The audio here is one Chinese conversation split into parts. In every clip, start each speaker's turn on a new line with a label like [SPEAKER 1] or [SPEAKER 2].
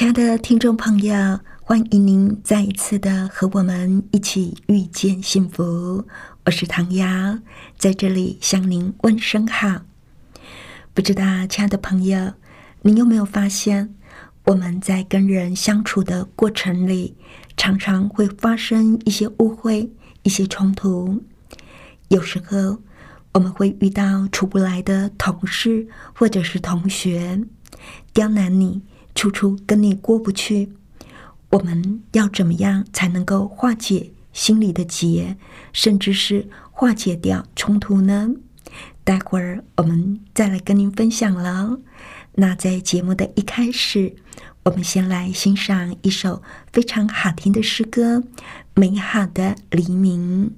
[SPEAKER 1] 亲爱的听众朋友，欢迎您再一次的和我们一起遇见幸福。我是唐瑶，在这里向您问声好。不知道，亲爱的朋友，您有没有发现，我们在跟人相处的过程里，常常会发生一些误会、一些冲突。有时候，我们会遇到处不来的同事或者是同学，刁难你。处处跟你过不去，我们要怎么样才能够化解心里的结，甚至是化解掉冲突呢？待会儿我们再来跟您分享了。那在节目的一开始，我们先来欣赏一首非常好听的诗歌《美好的黎明》。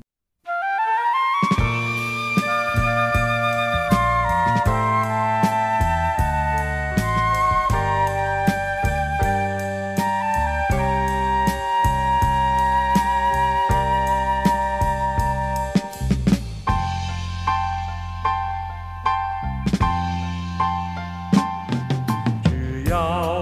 [SPEAKER 2] No.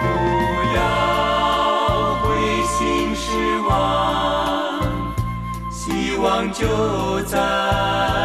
[SPEAKER 2] 不要灰心失望，希望就在。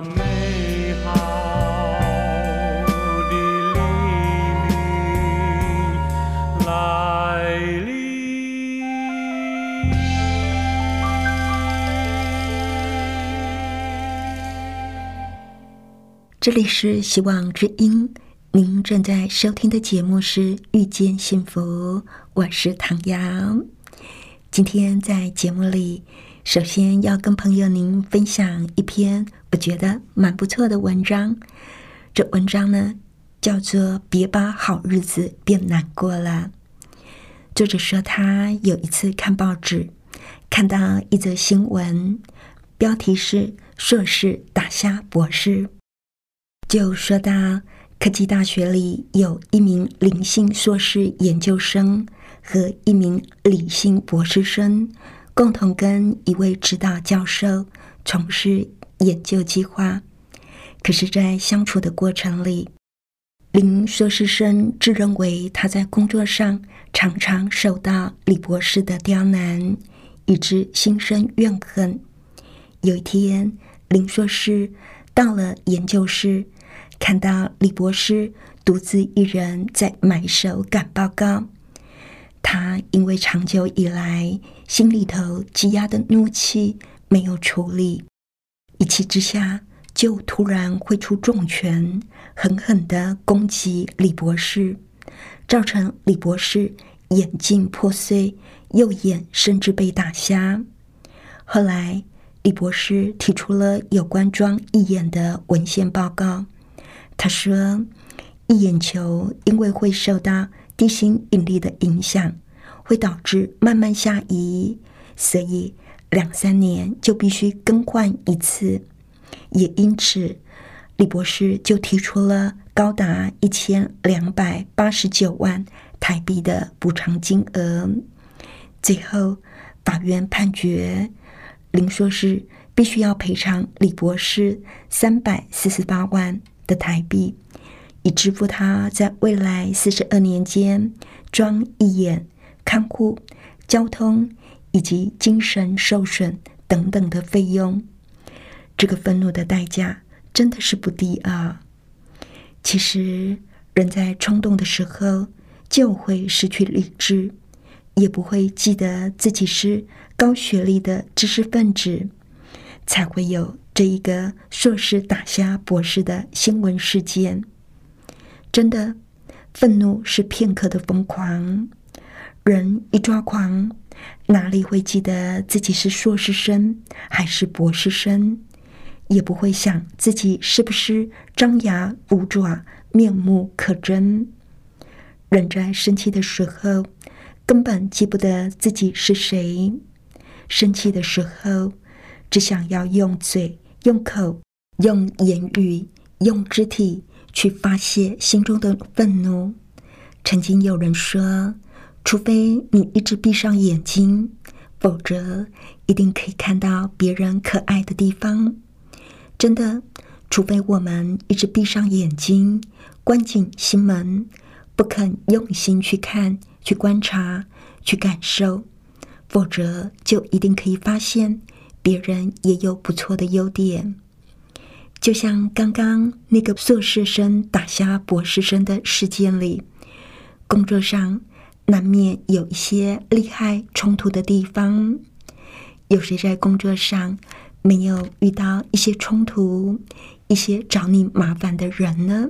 [SPEAKER 2] 美
[SPEAKER 3] 好的黎明来临
[SPEAKER 1] 这里是希望之音您正在收听的节目是遇见幸福我是唐阳今天在节目里首先要跟朋友您分享一篇我觉得蛮不错的文章。这文章呢，叫做《别把好日子变难过了》。作者说，他有一次看报纸，看到一则新闻，标题是“硕士打瞎博士”，就说到科技大学里有一名灵性硕士研究生和一名理性博士生，共同跟一位指导教授从事研究计划。可是，在相处的过程里，林硕士生自认为他在工作上常常受到李博士的刁难，以致心生怨恨。有一天，林硕士到了研究室，看到李博士独自一人在埋首赶报告。他因为长久以来心里头积压的怒气没有处理，一气之下。就突然挥出重拳，狠狠的攻击李博士，造成李博士眼镜破碎，右眼甚至被打瞎。后来，李博士提出了有关装义眼的文献报告。他说，义眼球因为会受到地心引力的影响，会导致慢慢下移，所以两三年就必须更换一次。也因此，李博士就提出了高达一千两百八十九万台币的补偿金额。最后，法院判决林硕士必须要赔偿李博士三百四十八万的台币，以支付他在未来四十二年间装义眼、看护、交通以及精神受损等等的费用。这个愤怒的代价真的是不低啊！其实，人在冲动的时候就会失去理智，也不会记得自己是高学历的知识分子，才会有这一个硕士打瞎博士的新闻事件。真的，愤怒是片刻的疯狂，人一抓狂，哪里会记得自己是硕士生还是博士生？也不会想自己是不是张牙舞爪、面目可憎。人在生气的时候，根本记不得自己是谁。生气的时候，只想要用嘴、用口、用言语、用肢体去发泄心中的愤怒。曾经有人说：“除非你一直闭上眼睛，否则一定可以看到别人可爱的地方。”真的，除非我们一直闭上眼睛，关紧心门，不肯用心去看、去观察、去感受，否则就一定可以发现别人也有不错的优点。就像刚刚那个硕士生打瞎博士生的事件里，工作上难免有一些利害冲突的地方，有谁在工作上？没有遇到一些冲突、一些找你麻烦的人呢。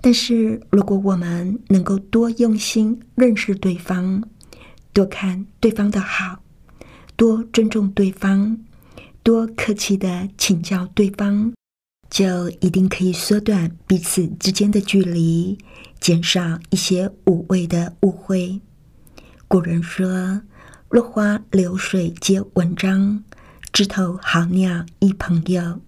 [SPEAKER 1] 但是，如果我们能够多用心认识对方，多看对方的好，多尊重对方，多客气的请教对方，就一定可以缩短彼此之间的距离，减少一些无谓的误会。古人说：“落花流水皆文章。”枝头好鸟一朋友，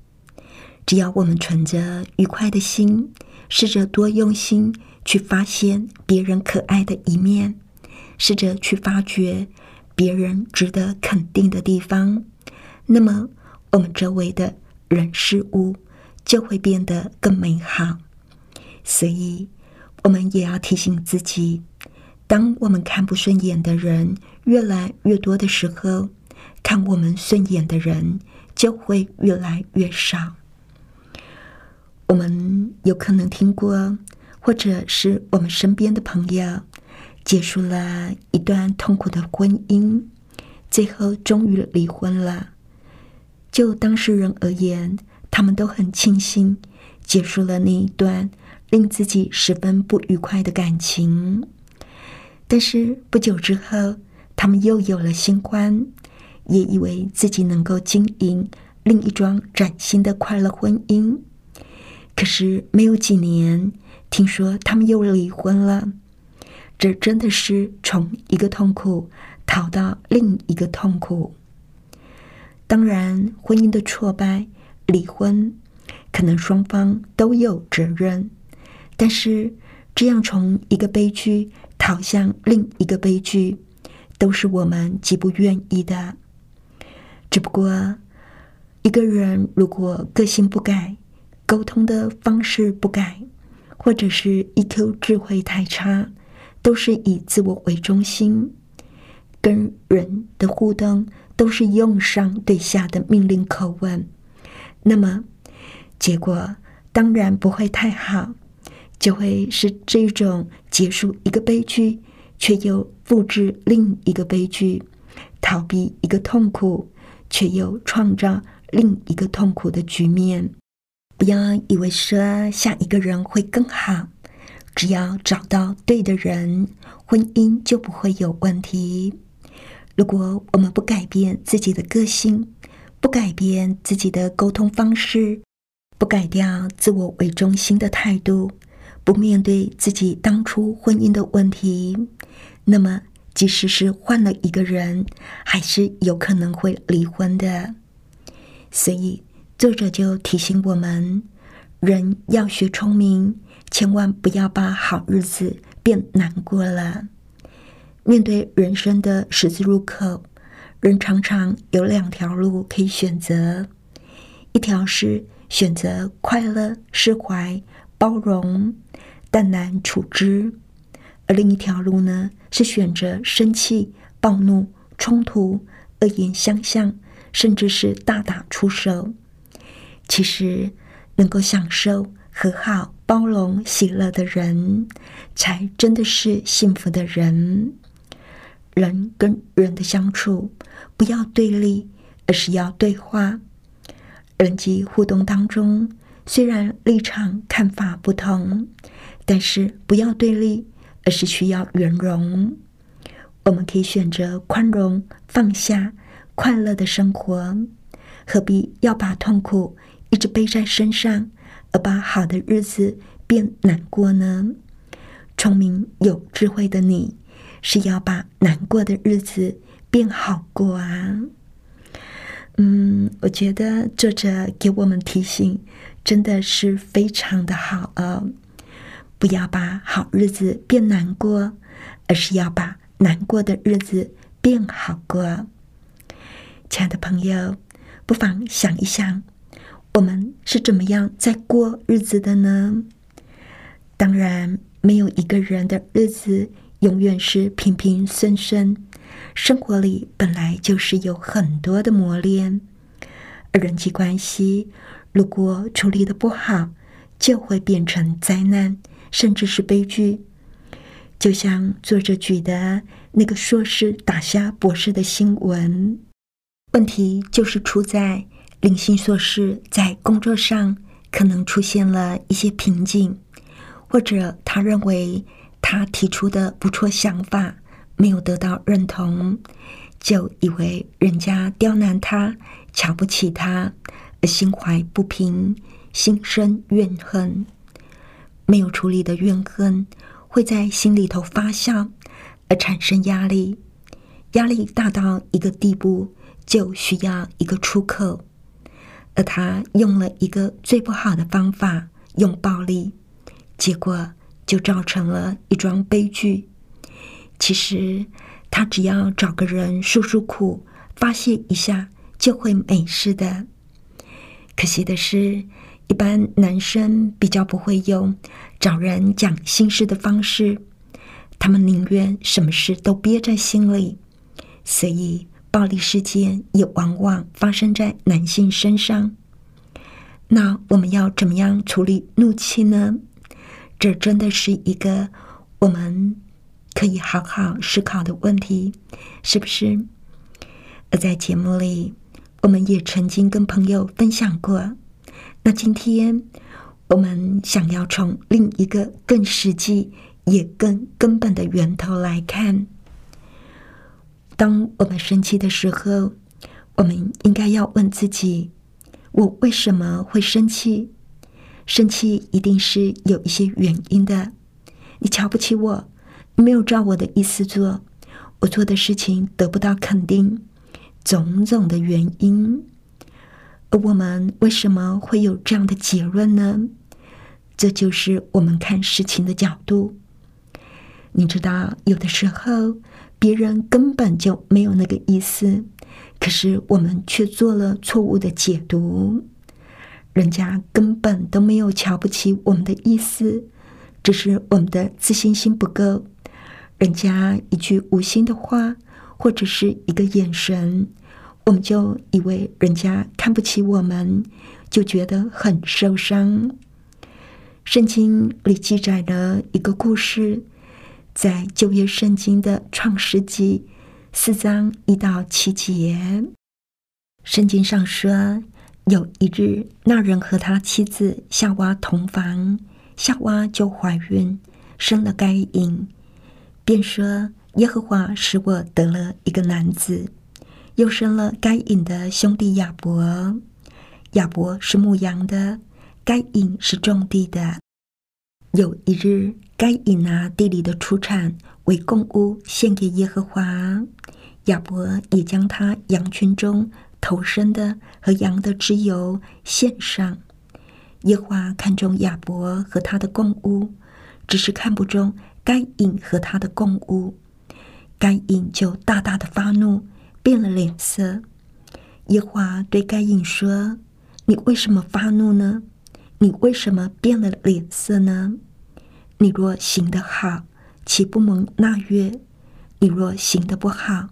[SPEAKER 1] 只要我们存着愉快的心，试着多用心去发现别人可爱的一面，试着去发掘别人值得肯定的地方，那么我们周围的人事物就会变得更美好。所以，我们也要提醒自己：当我们看不顺眼的人越来越多的时候，看我们顺眼的人就会越来越少。我们有可能听过，或者是我们身边的朋友结束了一段痛苦的婚姻，最后终于离婚了。就当事人而言，他们都很庆幸结束了那一段令自己十分不愉快的感情。但是不久之后，他们又有了新欢，也以为自己能够经营另一桩崭新的快乐婚姻。可是没有几年，听说他们又离婚了。这真的是从一个痛苦逃到另一个痛苦。当然，婚姻的挫败、离婚，可能双方都有责任。但是，这样从一个悲剧逃向另一个悲剧，都是我们极不愿意的。只不过，一个人如果个性不改，沟通的方式不改，或者是 EQ 智慧太差。都是以自我为中心，跟人的互动都是用上对下的命令口吻，那么结果当然不会太好，就会是这种结束一个悲剧，却又复制另一个悲剧，逃避一个痛苦，却又创造另一个痛苦的局面。不要以为说下一个人会更好。只要找到对的人，婚姻就不会有问题。如果我们不改变自己的个性，不改变自己的沟通方式，不改掉自我为中心的态度，不面对自己当初婚姻的问题，那么即使是换了一个人，还是有可能会离婚的。所以，作者就提醒我们：人要学聪明。千万不要把好日子变难过了。面对人生的十字路口，人常常有两条路可以选择：一条是选择快乐、释怀、包容、淡然处之；而另一条路呢，是选择生气、暴怒、冲突、恶言相向，甚至是大打出手。其实，能够享受。和好、包容、喜乐的人，才真的是幸福的人。人跟人的相处，不要对立，而是要对话。人际互动当中，虽然立场看法不同，但是不要对立，而是需要圆融。我们可以选择宽容、放下、快乐的生活，何必要把痛苦一直背在身上？而把好的日子变难过呢？聪明有智慧的你，是要把难过的日子变好过啊！嗯，我觉得作者给我们提醒真的是非常的好啊！不要把好日子变难过，而是要把难过的日子变好过。亲爱的朋友，不妨想一想。我们是怎么样在过日子的呢？当然，没有一个人的日子永远是平平顺顺。生活里本来就是有很多的磨练，而人际关系如果处理的不好，就会变成灾难，甚至是悲剧。就像作者举的那个硕士打瞎博士的新闻，问题就是出在。林性硕士在工作上可能出现了一些瓶颈，或者他认为他提出的不错想法没有得到认同，就以为人家刁难他、瞧不起他，心怀不平，心生怨恨。没有处理的怨恨会在心里头发酵，而产生压力，压力大到一个地步，就需要一个出口。而他用了一个最不好的方法，用暴力，结果就造成了一桩悲剧。其实他只要找个人诉诉苦、发泄一下，就会没事的。可惜的是，一般男生比较不会用找人讲心事的方式，他们宁愿什么事都憋在心里，所以。暴力事件也往往发生在男性身上。那我们要怎么样处理怒气呢？这真的是一个我们可以好好思考的问题，是不是？而在节目里，我们也曾经跟朋友分享过。那今天我们想要从另一个更实际、也更根本的源头来看。当我们生气的时候，我们应该要问自己：我为什么会生气？生气一定是有一些原因的。你瞧不起我，没有照我的意思做，我做的事情得不到肯定，种种的原因。而我们为什么会有这样的结论呢？这就是我们看事情的角度。你知道，有的时候别人根本就没有那个意思，可是我们却做了错误的解读。人家根本都没有瞧不起我们的意思，只是我们的自信心不够。人家一句无心的话，或者是一个眼神，我们就以为人家看不起我们，就觉得很受伤。圣经里记载了一个故事，在旧约圣经的创世纪四章一到七节，圣经上说。有一日，那人和他妻子夏娃同房，夏娃就怀孕，生了该隐，便说：“耶和华使我得了一个男子。”又生了该隐的兄弟亚伯，亚伯是牧羊的，该隐是种地的。有一日，该隐拿地里的出产为供物献给耶和华，亚伯也将他羊群中。头生的和羊的脂油献上，耶和华看中亚伯和他的供物，只是看不中该隐和他的供物。该隐就大大的发怒，变了脸色。耶华对该隐说：“你为什么发怒呢？你为什么变了脸色呢？你若行得好，岂不蒙纳月？你若行得不好，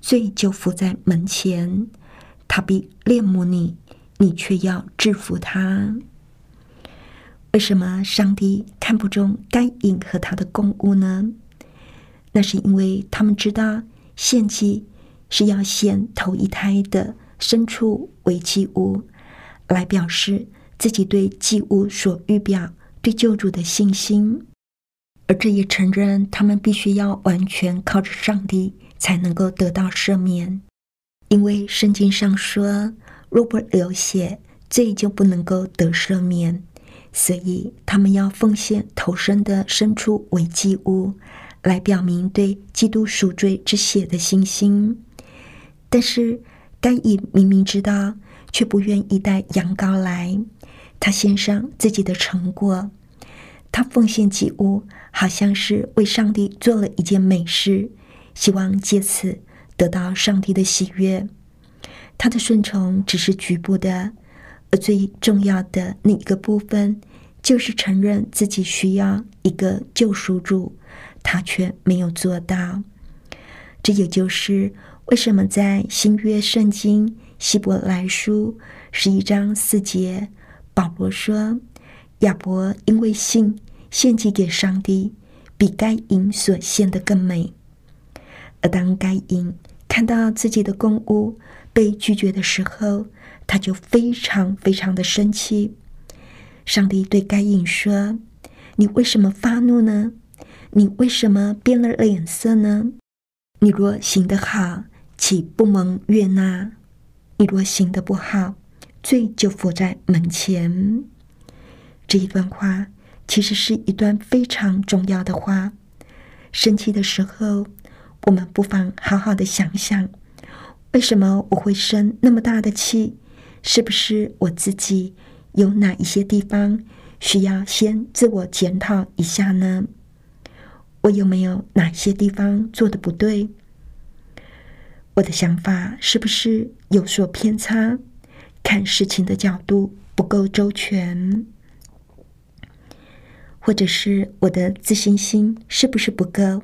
[SPEAKER 1] 罪就伏在门前。”他必恋慕你，你却要制服他。为什么上帝看不中该隐和他的共物呢？那是因为他们知道献祭是要献头一胎的牲畜为祭物，来表示自己对祭物所预表对救主的信心，而这也承认他们必须要完全靠着上帝才能够得到赦免。因为圣经上说，若不流血，罪就不能够得赦免，所以他们要奉献头生的牲畜为祭物，来表明对基督赎罪之血的信心。但是该隐明明知道，却不愿意带羊羔来，他献上自己的成果，他奉献祭物，好像是为上帝做了一件美事，希望借此。得到上帝的喜悦，他的顺从只是局部的，而最重要的那一个部分，就是承认自己需要一个救赎主，他却没有做到。这也就是为什么在新约圣经希伯来书十一章四节，保罗说：“亚伯因为信献祭给上帝，比该隐所献的更美。”而当该隐看到自己的公物被拒绝的时候，他就非常非常的生气。上帝对该隐说：“你为什么发怒呢？你为什么变了脸色呢？你若行得好，岂不蒙悦纳？你若行得不好，罪就伏在门前。”这一段话其实是一段非常重要的话。生气的时候。我们不妨好好的想想，为什么我会生那么大的气？是不是我自己有哪一些地方需要先自我检讨一下呢？我有没有哪些地方做的不对？我的想法是不是有所偏差？看事情的角度不够周全，或者是我的自信心是不是不够？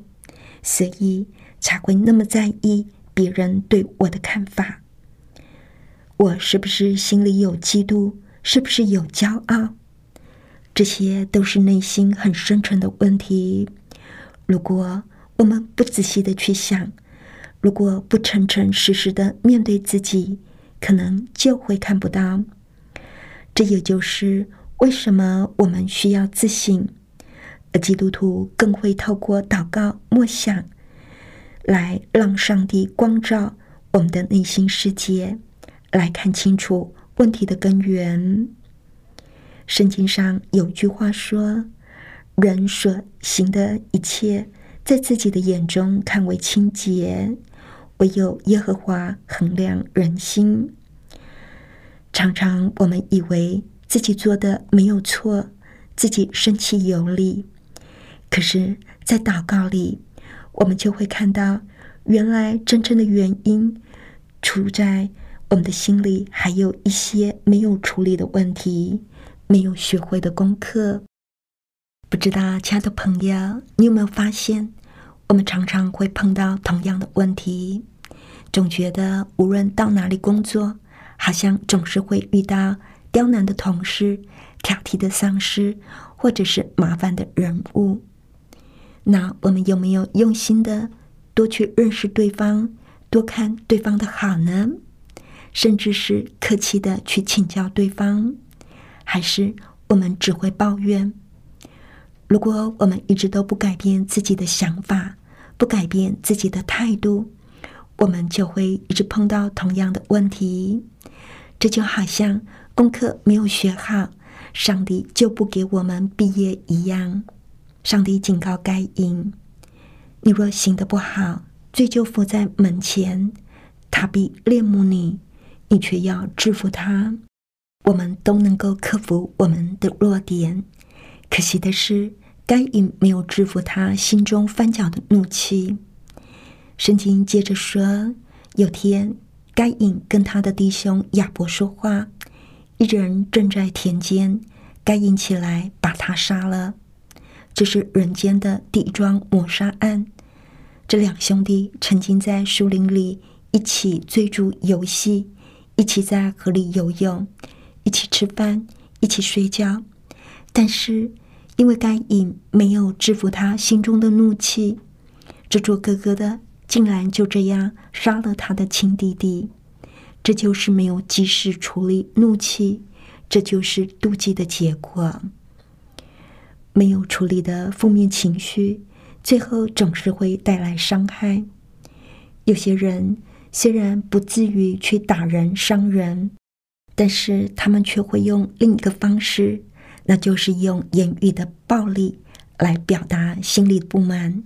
[SPEAKER 1] 所以。才会那么在意别人对我的看法。我是不是心里有嫉妒？是不是有骄傲？这些都是内心很深沉的问题。如果我们不仔细的去想，如果不诚诚实实的面对自己，可能就会看不到。这也就是为什么我们需要自省？而基督徒更会透过祷告、默想，来让上帝光照我们的内心世界，来看清楚问题的根源。圣经上有句话说：“人所行的一切，在自己的眼中看为清洁，唯有耶和华衡量人心。”常常我们以为自己做的没有错，自己生气有理。可是，在祷告里，我们就会看到，原来真正的原因处在我们的心里，还有一些没有处理的问题，没有学会的功课。不知道，亲爱的朋友，你有没有发现，我们常常会碰到同样的问题，总觉得无论到哪里工作，好像总是会遇到刁难的同事、挑剔的上司，或者是麻烦的人物。那我们有没有用心的多去认识对方，多看对方的好呢？甚至是客气的去请教对方，还是我们只会抱怨？如果我们一直都不改变自己的想法，不改变自己的态度，我们就会一直碰到同样的问题。这就好像功课没有学好，上帝就不给我们毕业一样。上帝警告该隐：“你若行得不好，罪就伏在门前，他必恋慕你，你却要制服他。”我们都能够克服我们的弱点，可惜的是，该隐没有制服他心中翻搅的怒气。圣经接着说：“有天，该隐跟他的弟兄亚伯说话，一人正在田间，该隐起来把他杀了。”这是人间的第一桩谋杀案。这两兄弟曾经在树林里一起追逐游戏，一起在河里游泳，一起吃饭，一起睡觉。但是因为该隐没有制服他心中的怒气，这做哥哥的竟然就这样杀了他的亲弟弟。这就是没有及时处理怒气，这就是妒忌的结果。没有处理的负面情绪，最后总是会带来伤害。有些人虽然不至于去打人伤人，但是他们却会用另一个方式，那就是用言语的暴力来表达心里不满。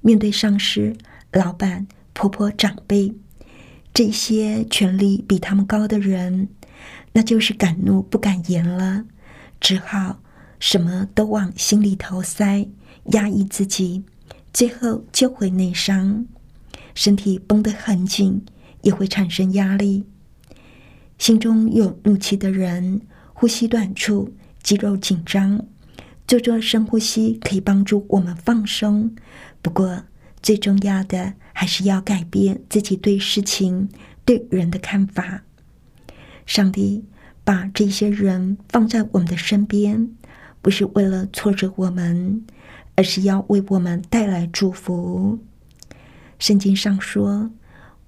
[SPEAKER 1] 面对上司、老板、婆婆、长辈这些权力比他们高的人，那就是敢怒不敢言了，只好。什么都往心里头塞，压抑自己，最后就会内伤，身体绷得很紧，也会产生压力。心中有怒气的人，呼吸短促，肌肉紧张，做做深呼吸可以帮助我们放松。不过，最重要的还是要改变自己对事情、对人的看法。上帝把这些人放在我们的身边。不是为了挫折我们，而是要为我们带来祝福。圣经上说，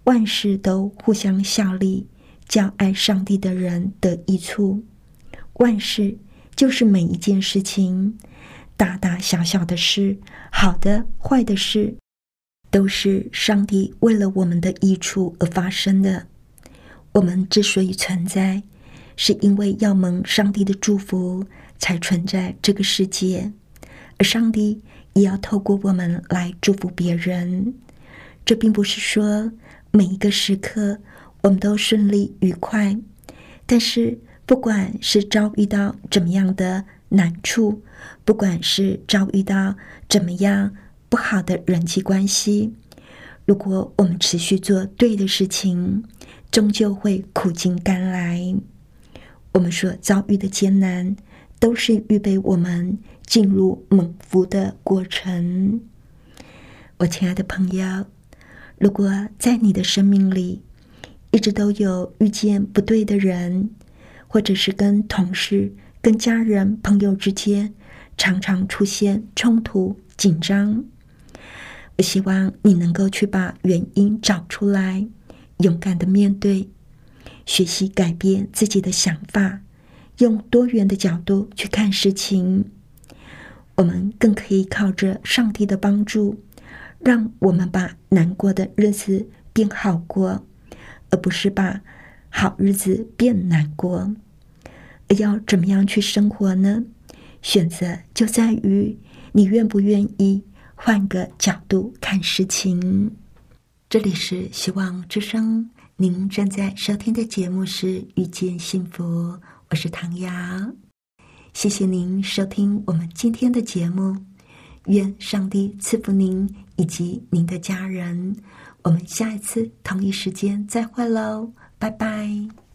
[SPEAKER 1] 万事都互相效力，叫爱上帝的人得益处。万事就是每一件事情，大大小小的事，好的坏的事，都是上帝为了我们的益处而发生的。我们之所以存在，是因为要蒙上帝的祝福。才存在这个世界，而上帝也要透过我们来祝福别人。这并不是说每一个时刻我们都顺利愉快，但是不管是遭遇到怎么样的难处，不管是遭遇到怎么样不好的人际关系，如果我们持续做对的事情，终究会苦尽甘来。我们所遭遇的艰难。都是预备我们进入蒙福的过程。我亲爱的朋友，如果在你的生命里一直都有遇见不对的人，或者是跟同事、跟家人、朋友之间常常出现冲突、紧张，我希望你能够去把原因找出来，勇敢的面对，学习改变自己的想法。用多元的角度去看事情。我们更可以靠着上帝的帮助，让我们把难过的日子变好过，而不是把好日子变难过。要怎么样去生活呢？选择就在于你愿不愿意换个角度看事情。这里是希望之声，您正在收听的节目是《遇见幸福》，我是唐瑶。谢谢您收听我们今天的节目，愿上帝赐福您以及您的家人。我们下一次同一时间再会喽，拜拜。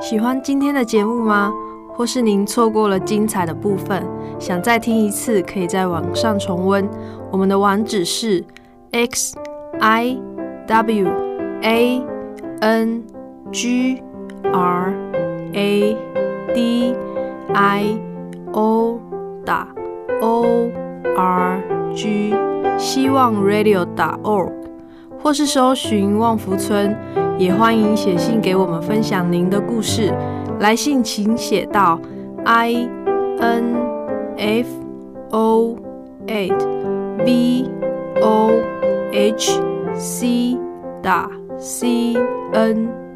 [SPEAKER 3] 喜欢今天的节目吗？或是您错过了精彩的部分，想再听一次，可以在网上重温。我们的网址是 x i w a n g r a d i o 打 o r g，希望 radio 打 org，或是搜寻旺福村。也欢迎写信给我们分享您的故事，来信请写到 i n f o eight v o h c 打 c n。